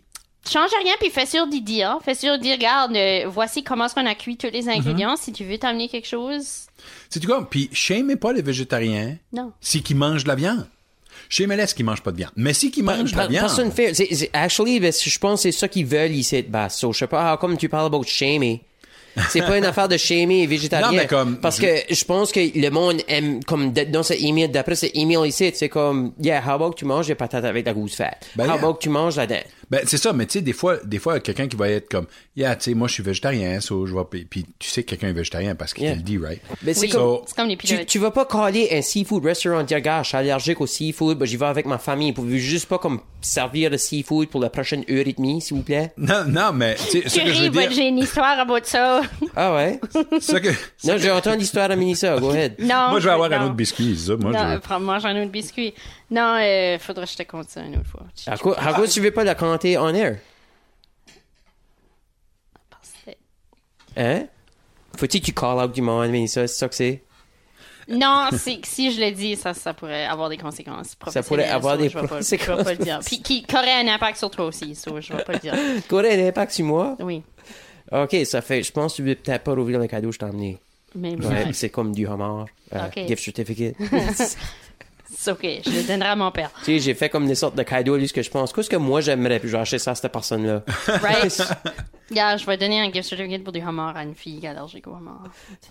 Speaker 4: Change rien, puis fais sûr d'y dire. Fais sûr de dire, regarde, euh, voici comment est-ce qu'on a cuit tous les ingrédients. Si tu veux t'amener quelque chose,
Speaker 1: c'est quoi? Puis, shamez pas les végétariens
Speaker 4: non.
Speaker 1: si qui mangent de la viande. Shamez les qui mangent pas de viande. Mais si qui mangent de la viande.
Speaker 2: Personne fait. Actually, ben, je pense que c'est ça qu'ils veulent ici de base. So, je sais pas, how come tu parles about shaming? C'est pas une (laughs) affaire de shamer les végétariens.
Speaker 1: Non, mais comme-
Speaker 2: Parce que je pense que le monde aime, comme dans ce email, d'après ce email ici, c'est comme, yeah, how about que tu manges des patates avec la gousse fat?
Speaker 1: Ben,
Speaker 2: how
Speaker 1: yeah.
Speaker 2: about que tu manges là-dedans?
Speaker 1: Ben, c'est ça, mais tu sais, des fois, des fois, quelqu'un qui va être comme, yeah, tu sais, moi, je suis végétarien, so, je vais, puis- puis tu sais que quelqu'un est végétarien parce qu'il
Speaker 2: Yeah.
Speaker 1: te le dit, right?
Speaker 2: Ben, c'est
Speaker 4: Oui,
Speaker 2: comme,
Speaker 1: So-
Speaker 4: c'est comme les
Speaker 2: tu,
Speaker 4: pilotes.
Speaker 2: tu vas pas caler un seafood restaurant dire, gars, je suis allergique au seafood, ben, j'y vais avec ma famille. Pouvez-vous juste pas comme servir le seafood pour la prochaine heure et demie, s'il vous plaît? (laughs)
Speaker 1: Non, non, mais, tu sais, ce que je veux dire,
Speaker 4: j'ai une histoire à bout de ça.
Speaker 2: Ah ouais?
Speaker 1: ce que,
Speaker 2: non, j'ai entendu l'histoire de Minissa, go ahead.
Speaker 4: non.
Speaker 1: moi, je vais avoir un autre biscuit, ça, moi,
Speaker 4: Non,
Speaker 1: je
Speaker 4: prends- mange un autre biscuit. Non, euh, faudrait que je te compte ça une autre fois.
Speaker 2: À quoi, à quoi tu veux pas la compter en air? Hein? Faut-il que tu call out du monde, Minissa, c'est ça que c'est?
Speaker 4: Non, si je le dis, ça, ça pourrait avoir des conséquences
Speaker 2: pourrait avoir
Speaker 4: so
Speaker 2: des
Speaker 4: pas- Je vais pas le dire.
Speaker 2: conséquences.
Speaker 4: Puis qui qui aurait un impact sur toi aussi, so je vais pas le dire. (laughs)
Speaker 2: Quoi, un impact sur moi?
Speaker 4: Oui.
Speaker 2: Ok, ça fait, je pense que tu veux peut-être pas rouvrir le cadeau que je t'ai emmené.
Speaker 4: Mais
Speaker 2: Ouais, c'est comme du homard. euh,
Speaker 4: Ok.
Speaker 2: Gift certificate. (laughs) (laughs)
Speaker 4: C'est OK, je le donnerai à mon père.
Speaker 2: Tu sais, j'ai fait comme des sortes de cadeaux, lui, ce que je pense. Qu'est-ce que moi j'aimerais, puis je vais acheter ça à cette personne-là.
Speaker 4: Right? (laughs) yeah, je vais donner un gift certificate pour du homard à une fille qui est allergique au homard.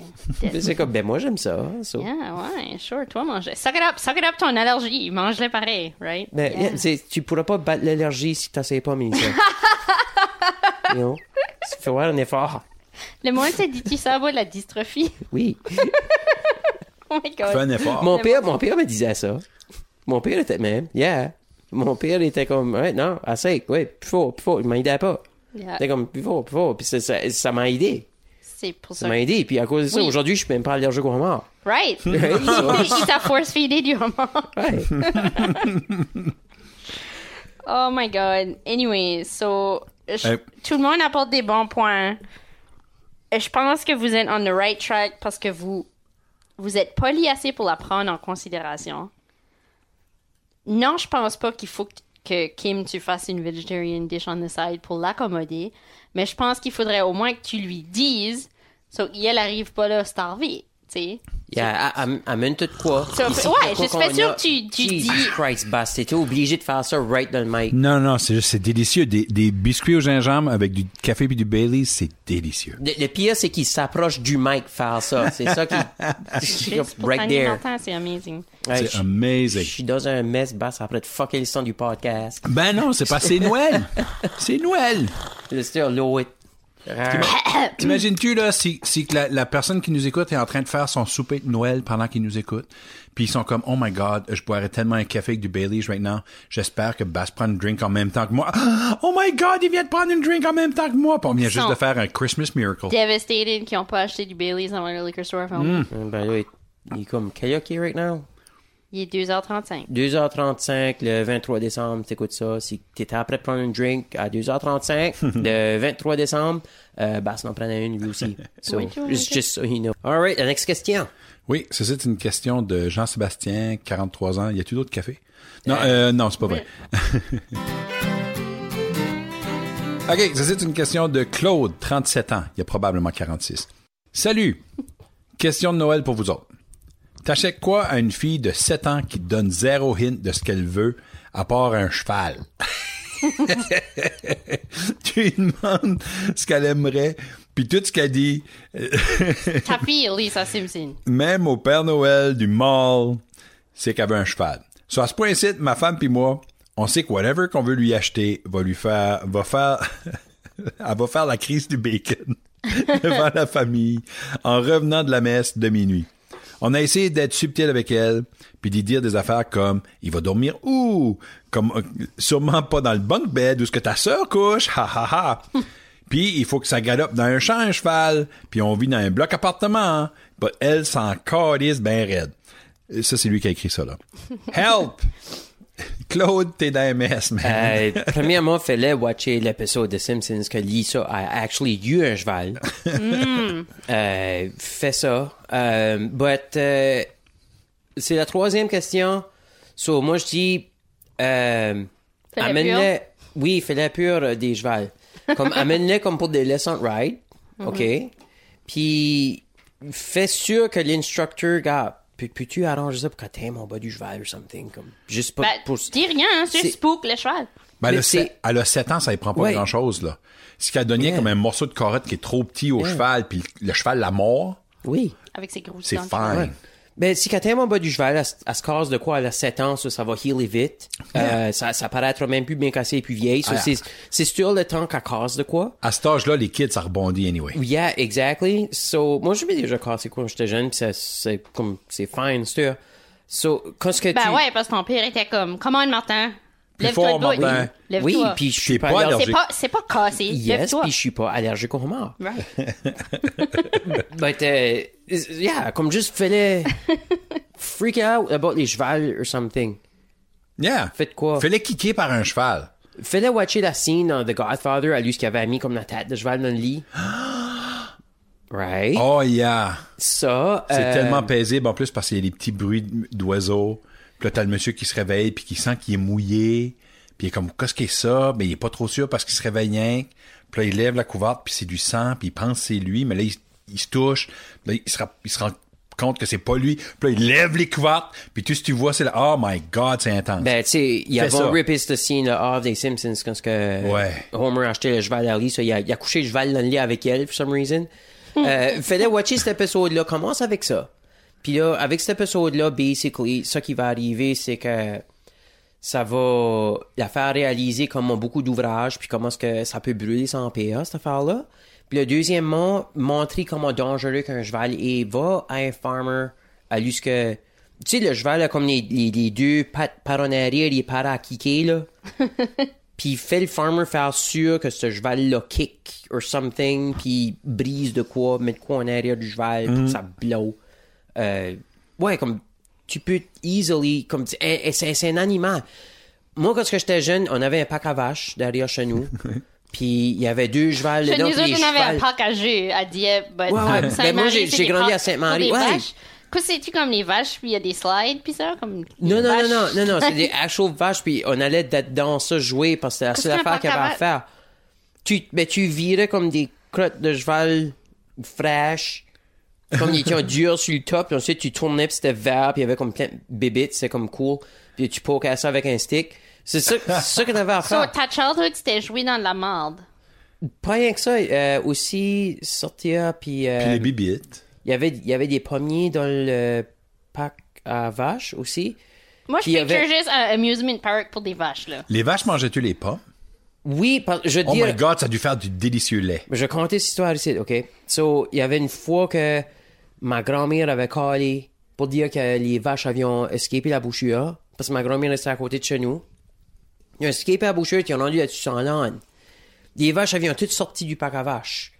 Speaker 4: (laughs)
Speaker 2: C'est comme, ben moi j'aime ça. so.
Speaker 4: Yeah, ouais, sure, toi mange. Suck it up, suck it up ton allergie, mange-le pareil, right?
Speaker 2: Ben,
Speaker 4: Yeah.
Speaker 2: yeah, c'est- tu pourras pas battre l'allergie si t'essayes pas, Mélissa. (laughs) you know? Tu fais un effort.
Speaker 4: Le monde s'est dit, tu sais, la dystrophie.
Speaker 2: Oui.
Speaker 4: Oh my god.
Speaker 1: Fais un effort.
Speaker 2: Mon père, mon père me disait ça. Mon père était même, yeah. Mon père était comme, ouais, non, assez, ouais, plus fort, plus fort. Il m'aidait pas.
Speaker 4: Yeah.
Speaker 2: C'était comme, plus fort, plus fort. Puis ça, ça, ça m'a aidé.
Speaker 4: C'est pour
Speaker 2: Ça
Speaker 4: ça.
Speaker 2: m'a aidé. Puis à cause de ça,
Speaker 4: Oui.
Speaker 2: aujourd'hui, je suis même pas allergique au homard.
Speaker 4: Right. Il t'a force-feedé du homard.
Speaker 2: ouais. (laughs)
Speaker 4: Oh my god. Anyway, so, je-
Speaker 1: Euh.
Speaker 4: tout le monde apporte des bons points. Et Je pense que vous êtes on the right track parce que vous vous êtes poli assez pour la prendre en considération. Non, je pense pas qu'il faut que, Kim tu fasses une vegetarian dish on the side pour l'accommoder, mais je pense qu'il faudrait au moins que tu lui dises, so elle arrive pas là starvée, sais.
Speaker 2: Yeah, am- amène tout de quoi.
Speaker 4: Ça
Speaker 2: Ici,
Speaker 4: ouais,
Speaker 2: pourquoi
Speaker 4: je suis fait
Speaker 2: qu'on
Speaker 4: sûr
Speaker 2: a-
Speaker 4: que tu- tu
Speaker 2: Jesus
Speaker 4: dis-
Speaker 2: Christ, Bast, t'étais obligé de faire ça right dans le mic.
Speaker 1: Non, non, c'est juste, c'est délicieux. Des, des biscuits au gingembre avec du café puis du Baileys, c'est délicieux.
Speaker 2: Le, le pire, c'est qu'il s'approche du mic faire ça. C'est ça qui... (laughs) Right there.
Speaker 4: c'est amazing.
Speaker 2: Ouais,
Speaker 1: C'est amazing.
Speaker 2: Je suis dans un mess, Bast, après de fucker le son du podcast.
Speaker 1: Ben non, c'est pas, c'est Noël. (laughs) C'est Noël.
Speaker 2: Le still low it. (coughs)
Speaker 1: T'imagines-tu, là, si, si que la, la personne qui nous écoute est en train de faire son souper de Noël pendant qu'il nous écoute, puis ils sont comme, oh my god, je boirais tellement un café avec du Baileys right now, j'espère que Bass prend une drink en même temps que moi. (gasps) Oh my god, il vient de prendre une drink en même temps que moi. Puis on vient juste de faire un Christmas miracle.
Speaker 4: Devastated qui n'ont pas acheté du Baileys dans le liquor store.
Speaker 1: Hmm.
Speaker 2: Ben là, il- il est comme, est right now?
Speaker 4: Il est 2h35.
Speaker 2: 2h35 le 23 décembre, t'écoutes ça. Si t'étais après de prendre une drink à 2h35 (laughs) le 23 décembre, euh, Bass en prenait une lui aussi. (laughs) So,
Speaker 4: Oui,
Speaker 2: it's just so you know. Alright, la next question.
Speaker 1: Oui, ça c'est une question de Jean-Sébastien, 43 ans. Y a-tu d'autres cafés? Non, euh, non, c'est pas vrai. (laughs) OK, ça c'est une question de Claude, 37 ans. Il y a probablement 46. Salut! Question de Noël pour vous autres. T'achètes quoi à une fille de 7 ans qui te donne zéro hint de ce qu'elle veut, à part un cheval? (laughs) tu lui demandes ce qu'elle aimerait, puis tout ce qu'elle dit, (laughs)
Speaker 4: Ta fille, Lisa Simpson.
Speaker 1: même au Père Noël du mall, c'est qu'elle veut un cheval. So, à ce point-ci, ma femme puis moi, on sait que whatever qu'on veut lui acheter va lui faire, va faire, (laughs) elle va faire la crise du bacon devant la famille en revenant de la messe de minuit. On a essayé d'être subtil avec elle, puis d'y dire des affaires comme il va dormir où, comme euh, sûrement pas dans le bunk bed où ce que ta sœur couche, ha ha ha. (laughs) Puis il faut que ça galope dans un champ un cheval, puis on vit dans un bloc appartement. But elle s'en calisse ben raide. Ça c'est lui qui a écrit ça là. (laughs) Help. (laughs) Claude, t'es dans mess, man.
Speaker 2: Euh, (laughs) premièrement, fallait watcher l'épisode de Simpsons que Lisa a actually eu un cheval. Euh, fais ça. Euh, but, euh, c'est la troisième question. So, moi, je dis, euh,
Speaker 4: Fais la
Speaker 2: amène-le, oui, fais-la pure euh, des chevals. Comme, (laughs) amène-le comme pour des lessons de ride. OK? Puis, fais sûr que l'instructeur, gars, peux- peux-tu arranger ça pour que t'aimes mon bas du cheval ou something? Comme, juste pas
Speaker 4: Ben,
Speaker 2: pour...
Speaker 4: dis rien, hein, c'est spook le cheval.
Speaker 1: Ben, elle,
Speaker 2: mais
Speaker 1: a
Speaker 2: c'est-
Speaker 1: sept- elle a 7 ans, ça ne prend pas
Speaker 2: Ouais.
Speaker 1: grand-chose, là. Ce qu'elle donnait
Speaker 2: Yeah.
Speaker 1: comme un morceau de carotte qui est trop petit au cheval, puis le cheval la mord,
Speaker 2: Oui.
Speaker 4: Avec ses gros
Speaker 1: c'est fine.
Speaker 2: Ben, si quand t'aimes en bas du cheval, elle, se- elle se casse de quoi? Elle a 7 ans, ça, ça va healer vite. Euh, ça, ça paraîtra même plus bien cassé et plus vieille. So,
Speaker 1: Ah.
Speaker 2: c'est, c'est sur le temps qu'elle casse de quoi.
Speaker 1: À cet âge-là, les kids, ça rebondit anyway.
Speaker 2: Yeah, exactly. So, moi, je m'ai déjà cassé quand j'étais jeune, pis ça, c'est comme, c'est fine, c'est sûr. So, quand ce que
Speaker 4: Ben
Speaker 2: tu...
Speaker 4: ouais, parce que ton père était comme, come on, Martin.
Speaker 1: Plus fort.
Speaker 2: Oui, puis je suis pas,
Speaker 1: pas
Speaker 2: allergique.
Speaker 4: C'est pas, c'est pas cassé.
Speaker 2: Yes, puis je suis pas allergique au homard.
Speaker 4: Right. (laughs)
Speaker 2: But, uh, yeah, comme juste fallait (laughs) freak out about les chevals or something.
Speaker 1: Yeah.
Speaker 2: Faites quoi?
Speaker 1: Fais-les kicker par un cheval.
Speaker 2: Fallait watcher la scène dans The Godfather à lui, ce qu'il avait mis comme la tête de cheval dans le lit. (gasps) right?
Speaker 1: Oh, yeah.
Speaker 2: Ça,
Speaker 1: C'est
Speaker 2: euh,
Speaker 1: tellement paisible en plus parce qu'il y a des petits bruits d'oiseaux. Puis là, t'as le monsieur qui se réveille puis qui sent qu'il est mouillé. Puis il est comme, qu'est-ce que c'est ça? Mais il est pas trop sûr parce qu'il se réveille rien. Puis là, il lève la couverte puis c'est du sang puis il pense que c'est lui. Mais là, il, il se touche. Là, il se, rend- il se rend compte que c'est pas lui. Puis là, il lève les couvertes, puis tout ce que tu vois, c'est là, oh my god, c'est intense.
Speaker 2: Ben, tu sais, ils
Speaker 1: Fais ça.
Speaker 2: ont rippé cette scène-là off des Simpsons quand ce que
Speaker 1: Ouais.
Speaker 2: Homer a acheté le cheval d'Ali. So, il, a, il a couché le cheval dans le lit avec elle, for some reason. euh, fallait watcher cet épisode-là. Commence avec ça. Puis là, avec cet épisode-là, basically, ce qui va arriver, c'est que ça va la faire réaliser comment beaucoup d'ouvrages, puis comment est-ce que ça peut brûler sans PA, cette affaire-là. Puis le deuxièmement, montrer comment dangereux qu'un cheval est. Va à un farmer, à lui ce que... Tu sais, le cheval, là, comme les, les, les deux pattes par en arrière, les pattes à kicker, là. (laughs) puis fait le farmer faire sûr que ce cheval-là kick or something, puis brise de quoi, met de quoi en arrière du cheval, puis que ça blow. Euh, ouais, comme tu peux easily, comme eh, eh, c'est c'est un animal. Moi, quand j'étais jeune, on avait un pack à vaches derrière chez nous. (laughs) Puis il y avait deux chevals
Speaker 4: Chez
Speaker 2: dedans.
Speaker 4: nous autres, on avait un parc à jeux à Dieppe. but,
Speaker 2: Ouais, ouais.
Speaker 4: comme
Speaker 2: Ben, moi, j'ai- grandi à Sainte-Marie, ouais.
Speaker 4: c'est-tu comme les vaches, puis il y a des slides, puis ça? Comme
Speaker 2: Non, non, non, non, non, non, c'est des (laughs) actual vaches, puis on allait dans ça jouer parce que c'était la seule affaire qu'il y avait à faire. Tu, ben, tu virais comme des crottes de cheval fraîches, comme ils étaient durs sur le top, puis ensuite tu tournais, puis c'était vert, puis il y avait comme plein de bébites, c'était comme cool, puis tu poquais ça avec un stick. C'est ça, c'est ça que t'avais à (laughs)
Speaker 4: So,
Speaker 2: faire.
Speaker 4: ta childhood, c'était jouer dans de la marde.
Speaker 2: Pas rien que ça, euh, aussi sortir, puis euh,
Speaker 1: Puis les bibites.
Speaker 2: il y avait, il y avait des pommiers dans le parc à vaches aussi.
Speaker 4: Moi, je
Speaker 2: il
Speaker 4: picture
Speaker 2: avait-
Speaker 4: juste un amusement park pour des vaches, là.
Speaker 1: Les vaches mangeaient-tu les pommes?
Speaker 2: Oui, par- je veux
Speaker 1: Oh
Speaker 2: dire,
Speaker 1: my god, ça a dû faire du délicieux lait.
Speaker 2: je vais compter cette histoire ici, OK? So, il y avait une fois que ma grand-mère avait calé pour dire que les vaches avaient escapé la bouchure, parce que ma grand-mère restait à côté de chez nous. Ils ont escapé la bouchure, ils ont rendu là-dessus sans l'âne. Les vaches avaient toutes sorti du parc à vaches.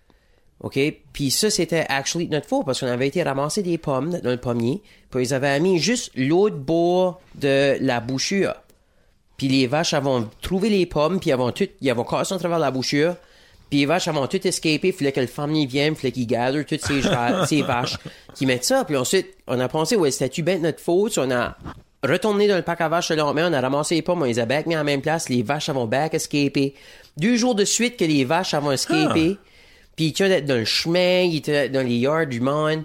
Speaker 2: OK? Puis ça, c'était actually notre faute parce qu'on avait été ramasser des pommes dans le pommier, puis ils avaient mis juste l'autre bord de la bouchure. Puis les vaches avaient trouvé les pommes, puis avaient tout, ils avaient cassé à travers la bouchure. Puis les vaches avaient tout escapé, il fallait que le famille vienne, il fallait qu'ils gather toutes (laughs) ces, vaches, qui mettent ça. Puis ensuite, on a pensé, ouais, c'était-tu de notre faute? On a retourné dans le parc à vaches le lendemain, on a ramassé les pommes, on les a back mis à la même place, les vaches avaient back escapé. Deux jours de suite que les vaches avaient escapé. Puis il était d'être dans le chemin, il était dans les yards du monde.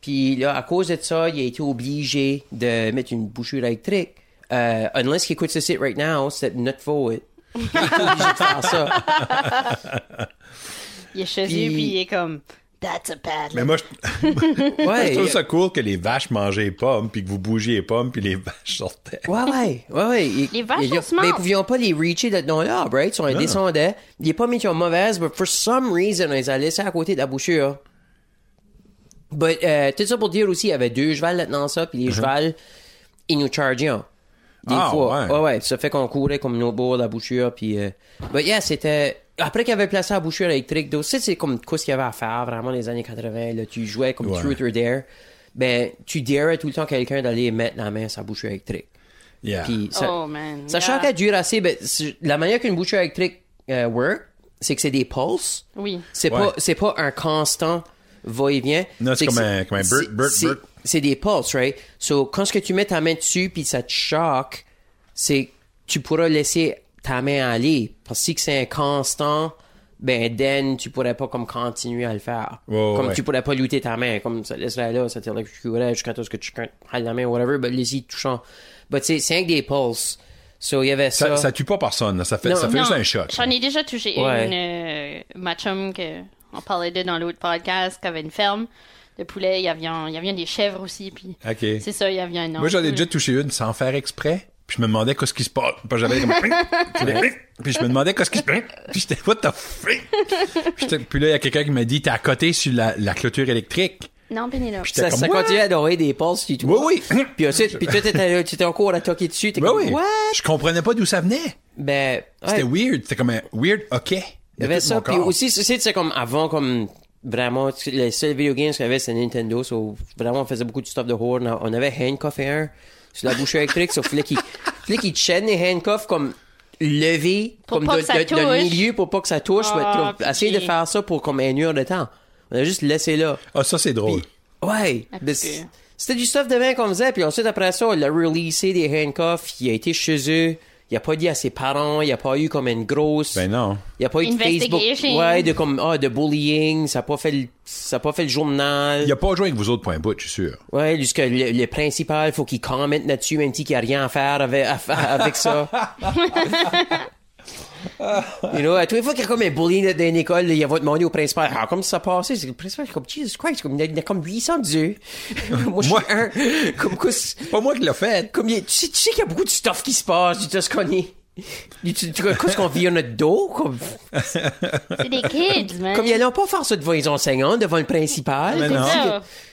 Speaker 2: Puis là, à cause de ça, il a été obligé de mettre une bouchure électrique. Euh, unless qu'il écoute ce site right now, c'est notre faute. Il était obligé de faire ça.
Speaker 4: Il est chez
Speaker 2: Puis-
Speaker 4: eux, puis il est comme, that's a bad
Speaker 1: Mais moi, je, (laughs)
Speaker 2: Ouais,
Speaker 1: je trouve ça cool que les vaches mangeaient les pommes, puis que vous bougiez les pommes, puis les vaches sortaient.
Speaker 2: Ouais, ouais, ouais, ouais. Il-
Speaker 4: Les vaches
Speaker 2: il-
Speaker 4: sont smart.
Speaker 2: Mais ils pouvaient pas les reacher de dans là, right? Ils descendaient. Les pommes étaient mauvaises, but for some reason, on les a laissées à côté de la bouchure. But, euh, tout ça pour dire aussi, il y avait deux chevals dans ça, puis les chevals, ils nous chargeaient. Des
Speaker 1: Ah,
Speaker 2: fois.
Speaker 1: ouais.
Speaker 2: ouais, ouais. Ça fait qu'on courait comme nos bords de la bouchure, puis... Euh... But yeah, c'était... Après qu'il avait placé la bouchure électrique, donc, ça, c'est comme quoi ce qu'il y avait à faire, vraiment, dans les années 80, là. Tu jouais comme
Speaker 1: Ouais.
Speaker 2: Truth or Dare. Ben, tu darais tout le temps quelqu'un d'aller mettre la main à sa bouchure électrique.
Speaker 1: Yeah.
Speaker 2: Puis ça,
Speaker 4: Oh, man.
Speaker 2: Sachant
Speaker 4: Yeah.
Speaker 2: qu'elle dure assez, ben, la manière qu'une bouture électrique euh, work, c'est que c'est des pulses.
Speaker 4: Oui.
Speaker 2: C'est
Speaker 1: Ouais.
Speaker 2: pas, c'est pas un constant va-et-vient.
Speaker 1: Non, c'est comme un- comme un burp, burp,
Speaker 2: c'est- des pulses, right? So, quand ce que tu mets ta main dessus puis ça te choque, c'est, tu pourras laisser ta main aller. Parce que si c'est un constant, ben, then, tu pourrais pas comme continuer à le faire. Comme
Speaker 1: ouais.
Speaker 2: tu pourrais pas lutter ta main. Comme ça laisserait là, ça t'électrocuterait jusqu'à ce que tu crains la main, whatever, but les touchant. But c'est, c'est avec des pulses. So, il y avait ça.
Speaker 1: Ça, ça tue pas personne, là. ça fait,
Speaker 2: Non.
Speaker 1: ça fait juste un choc.
Speaker 4: J'en ai déjà touché
Speaker 2: Ouais.
Speaker 4: une, euh, ma chum, que on parlait de dans l'autre podcast, qui avait une ferme de poulet. Il y avait, un- il y avait des chèvres aussi, puis
Speaker 1: Ok.
Speaker 4: c'est ça, il y avait un
Speaker 1: Moi, j'en ai déjà touché une sans faire exprès. Puis je me demandais qu'est-ce qui se passe. Puis j'avais comme... (laughs) puis je me demandais qu'est-ce qui se passe. Puis j'étais, what the fuck? Puis, puis là, il y a quelqu'un qui m'a dit, t'es à côté sur la, la clôture électrique.
Speaker 4: Non, Pénélope.
Speaker 1: J'étais
Speaker 2: ça,
Speaker 1: comme,
Speaker 2: ça continuait à donner des pulses, tu
Speaker 1: Oui, oui.
Speaker 2: Puis ensuite, puis toi, t'étais, tu étais encore à toquer dessus. T'es
Speaker 1: Oui,
Speaker 2: comme,
Speaker 1: oui.
Speaker 2: what?
Speaker 1: Je comprenais pas d'où ça venait.
Speaker 2: Ben,
Speaker 1: C'était weird. C'était comme un weird OK.
Speaker 2: il y avait ça. Puis aussi, tu sais, c'est comme avant, comme vraiment, les seuls video games qu'il y avait, c'était Nintendo. So, vraiment, on faisait beaucoup de stuff de horror. On avait handcuff et un sur la bouche électrique. So, fallait qu'il, fallait qu'il chaîne les handcuffs comme levé, comme dans le milieu pour pas que ça touche. mais
Speaker 4: Ah,
Speaker 2: tu- essayer de faire ça pour comme une heure de temps. On a juste laissé là.
Speaker 1: Ah, ça, c'est drôle.
Speaker 2: Ouais.
Speaker 4: Un
Speaker 2: Mais
Speaker 4: petit
Speaker 2: c-
Speaker 4: peu.
Speaker 2: C'était du stuff de main qu'on faisait, puis ensuite après ça, on l'a releasé des handcuffs, il a été chez eux, Il a pas dit à ses parents, il a pas eu comme une grosse.
Speaker 1: Ben non.
Speaker 2: Il a pas eu de Facebook. Ouais, de comme, ah, de bullying, ça a pas fait le, ça a pas fait le journal.
Speaker 1: Il a pas joué avec vous autres point bout, je suis sûr.
Speaker 2: Ouais, jusque le, le principal, faut qu'il commente là-dessus, même si qu'il a rien à faire avec, à faire avec ça. (laughs) (laughs) you know, à toutes les fois qu'il y a comme un bullying dans une école, il va demander au principal, ah, comme ça passé? C'est le principal, comme, Jesus Christ, comme, il y a- y a comme 800 d'eux. (laughs) Moi, je suis
Speaker 1: Moi-
Speaker 2: un. Comme, quoi, c'est-
Speaker 1: pas moi qui l'ai fait.
Speaker 2: comme, y a- tu sais, tu sais qu'il y a beaucoup de stuff qui se passe, tu te connais. Qu'est-ce qu'on vit? Dans notre dos? Comme,
Speaker 4: C'est des kids, man.
Speaker 2: comme ils n'allont pas faire ça devant les enseignants, devant le principal.
Speaker 1: Mais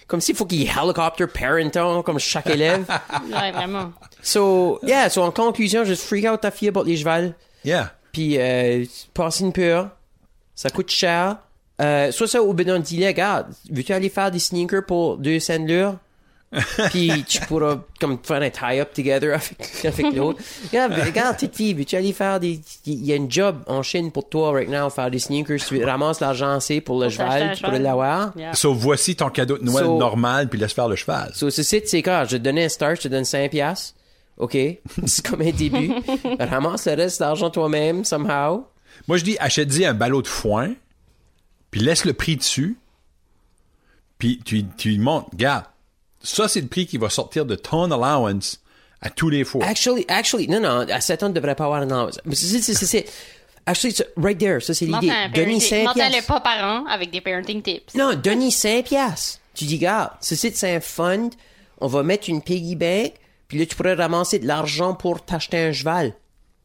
Speaker 2: Comme
Speaker 1: non.
Speaker 2: s'il faut qu'il y ait helicopter parental, comme chaque élève.
Speaker 4: Ouais, vraiment.
Speaker 2: So, yeah, so en conclusion, juste freak out ta fille about les chevals.
Speaker 1: Yeah.
Speaker 2: Puis, euh, passer une peur. Ça coûte cher. Euh, soit ça, ou ben on dit, regarde, veux-tu aller faire des sneakers pour deux cents l'heure? (laughs) Puis tu pourras comme faire un tie-up together avec, avec l'autre. Regarde, regarde, petite fille, veux-tu aller faire des... Il y a une job en Chine pour toi right now, faire des sneakers. Tu ramasses l'argent assez pour le cheval, tu pourrais
Speaker 4: cheval.
Speaker 2: l'avoir.
Speaker 4: Yeah.
Speaker 1: So, voici ton cadeau de Noël
Speaker 2: So-
Speaker 1: normal, puis laisse faire le cheval.
Speaker 2: So, ce site, c'est quoi? Je te donnais un start, je te donne 5 piastres. OK? (laughs) C'est comme un début. (laughs) Ramasse le reste d'argent toi-même, somehow.
Speaker 1: Moi, je dis, achète-y un ballot de foin, puis laisse le prix dessus, puis tu, tu lui montres, regarde, ça, c'est le prix qui va sortir de ton allowance à tous les fois.
Speaker 2: Actually, actually, non, non, à 7 ans, tu devrais pas avoir un allowance. Mais c'est, c'est, c'est, c'est, actually, c'est- right there, ça, c'est l'idée.
Speaker 4: Parenting-
Speaker 2: 5
Speaker 4: monte le
Speaker 2: piastres.
Speaker 4: pas par an avec des parenting tips.
Speaker 2: Non, donnez 5 piastres. Tu dis, regarde, ce site, c'est un fund. On va mettre une piggy bank, puis là, tu pourrais ramasser de l'argent pour t'acheter un cheval.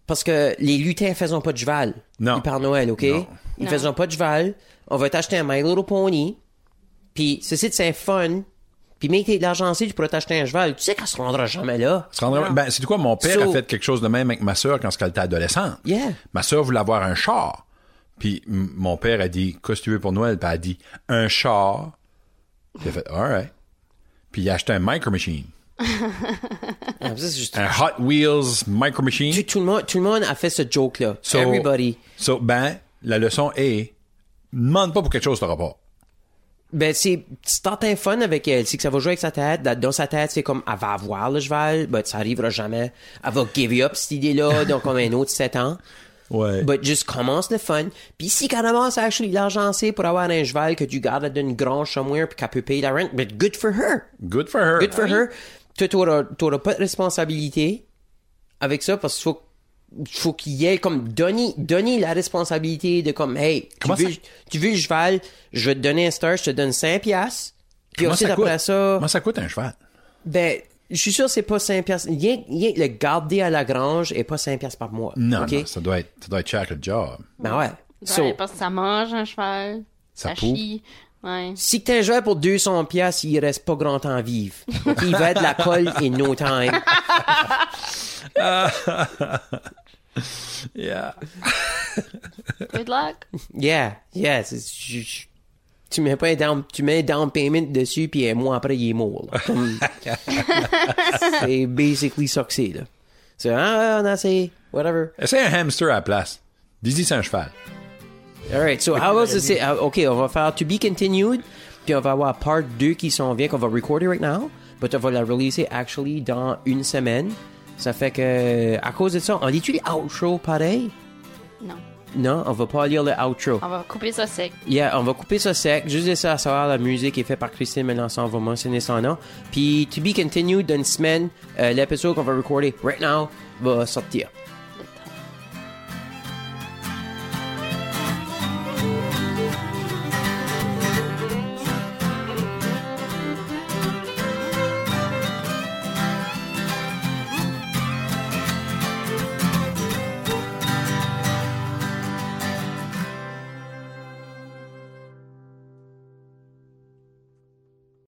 Speaker 2: Parce que les lutins faisant pas de cheval.
Speaker 1: Non.
Speaker 2: Père Noël, OK?
Speaker 1: Non.
Speaker 2: Ils
Speaker 4: Non.
Speaker 2: faisant pas de cheval. On va t'acheter un My Little Pony. Puis ce site, c'est un fun. Puis mec, t'as de l'argent tu pourrais t'acheter un cheval. Tu sais qu'elle se rendra jamais là.
Speaker 1: Ça rendrait- Ben, c'est quoi, mon père
Speaker 2: So-
Speaker 1: a fait quelque chose de même avec ma sœur quand elle était adolescente?
Speaker 2: Yeah.
Speaker 1: Ma sœur voulait avoir un char. Puis mon père a dit, qu'est-ce que tu veux pour Noël? Puis elle a dit, un char. Puis il a fait, alright. Puis il a acheté un micro machine.
Speaker 2: Ah, ça, c'est juste-
Speaker 1: Un Hot Wheels micro machine.
Speaker 2: tout, tout le monde, tout le monde a fait ce joke-là.
Speaker 1: So-
Speaker 2: Everybody.
Speaker 1: So, ben, la leçon est, demande pas pour quelque chose t'auras pas.
Speaker 2: Ben, c'est, c'est tant un fun avec elle. C'est que ça va jouer avec sa tête. Dans- sa tête, c'est comme, elle va avoir le cheval, mais ça arrivera jamais. Elle va give up cette idée-là (laughs) dans comme un autre 7 ans.
Speaker 1: Ouais.
Speaker 2: But juste commence le fun. Puis si qu'elle avance actually l'argent c'est pour avoir un cheval que tu gardes dans une grange somewhere puis qu'elle peut payer la rente, but good for her.
Speaker 1: Good for her.
Speaker 2: Good for her. Toi, t'auras, t'auras pas de responsabilité avec ça parce qu'il faut, faut qu'il y ait comme donner, donner la responsabilité de comme, hey, tu veux,
Speaker 1: ça-
Speaker 2: tu veux le cheval, je vais te donner un star, je te donne 5 piastres. Puis
Speaker 1: Comment
Speaker 2: ensuite,
Speaker 1: ça,
Speaker 2: après
Speaker 1: coûte?
Speaker 2: ça,
Speaker 1: Comment ça coûte un cheval?
Speaker 2: ben, je suis sûr que c'est pas 5 piastres. Rien, rien le garder à la grange est pas 5 piastres par mois.
Speaker 1: Non, non, ça doit être, ça doit être cher que le job.
Speaker 2: Ben ouais. So,
Speaker 4: parce que ça mange un cheval.
Speaker 1: Ça
Speaker 4: Ça, chie. Ouais.
Speaker 2: si t'es un joueur pour 200 piastres, il reste pas grand temps à vivre. Il va être la colle in no time. (laughs)
Speaker 1: Yeah.
Speaker 4: Good luck.
Speaker 2: Yeah, yeah. c'est- je- je- tu mets pas un down, tu mets un down payment dessus, puis un mois après, il est mort. (laughs) c'est basically ça que c'est, là. C'est, ah, on a essayé, whatever.
Speaker 1: Essaye un hamster à la place. Dis-y c'est un cheval.
Speaker 2: Alright, so how was it? ah, OK, on va faire To Be Continued, puis on va avoir part 2 qui s'en vient, qu'on va recorder right now, but on va la releaser actually dans une semaine. Ça fait que, à cause de ça, on lit-tu les outro pareil?
Speaker 4: Non.
Speaker 2: Non, on va pas lire le outro.
Speaker 4: On va couper ça sec.
Speaker 2: Yeah, on va couper ça sec. Juste de ça à savoir, la musique est faite par Christine Melançon. On va mentionner son nom. Puis, to be continued, dans une semaine, euh, l'épisode qu'on va recorder right now va sortir.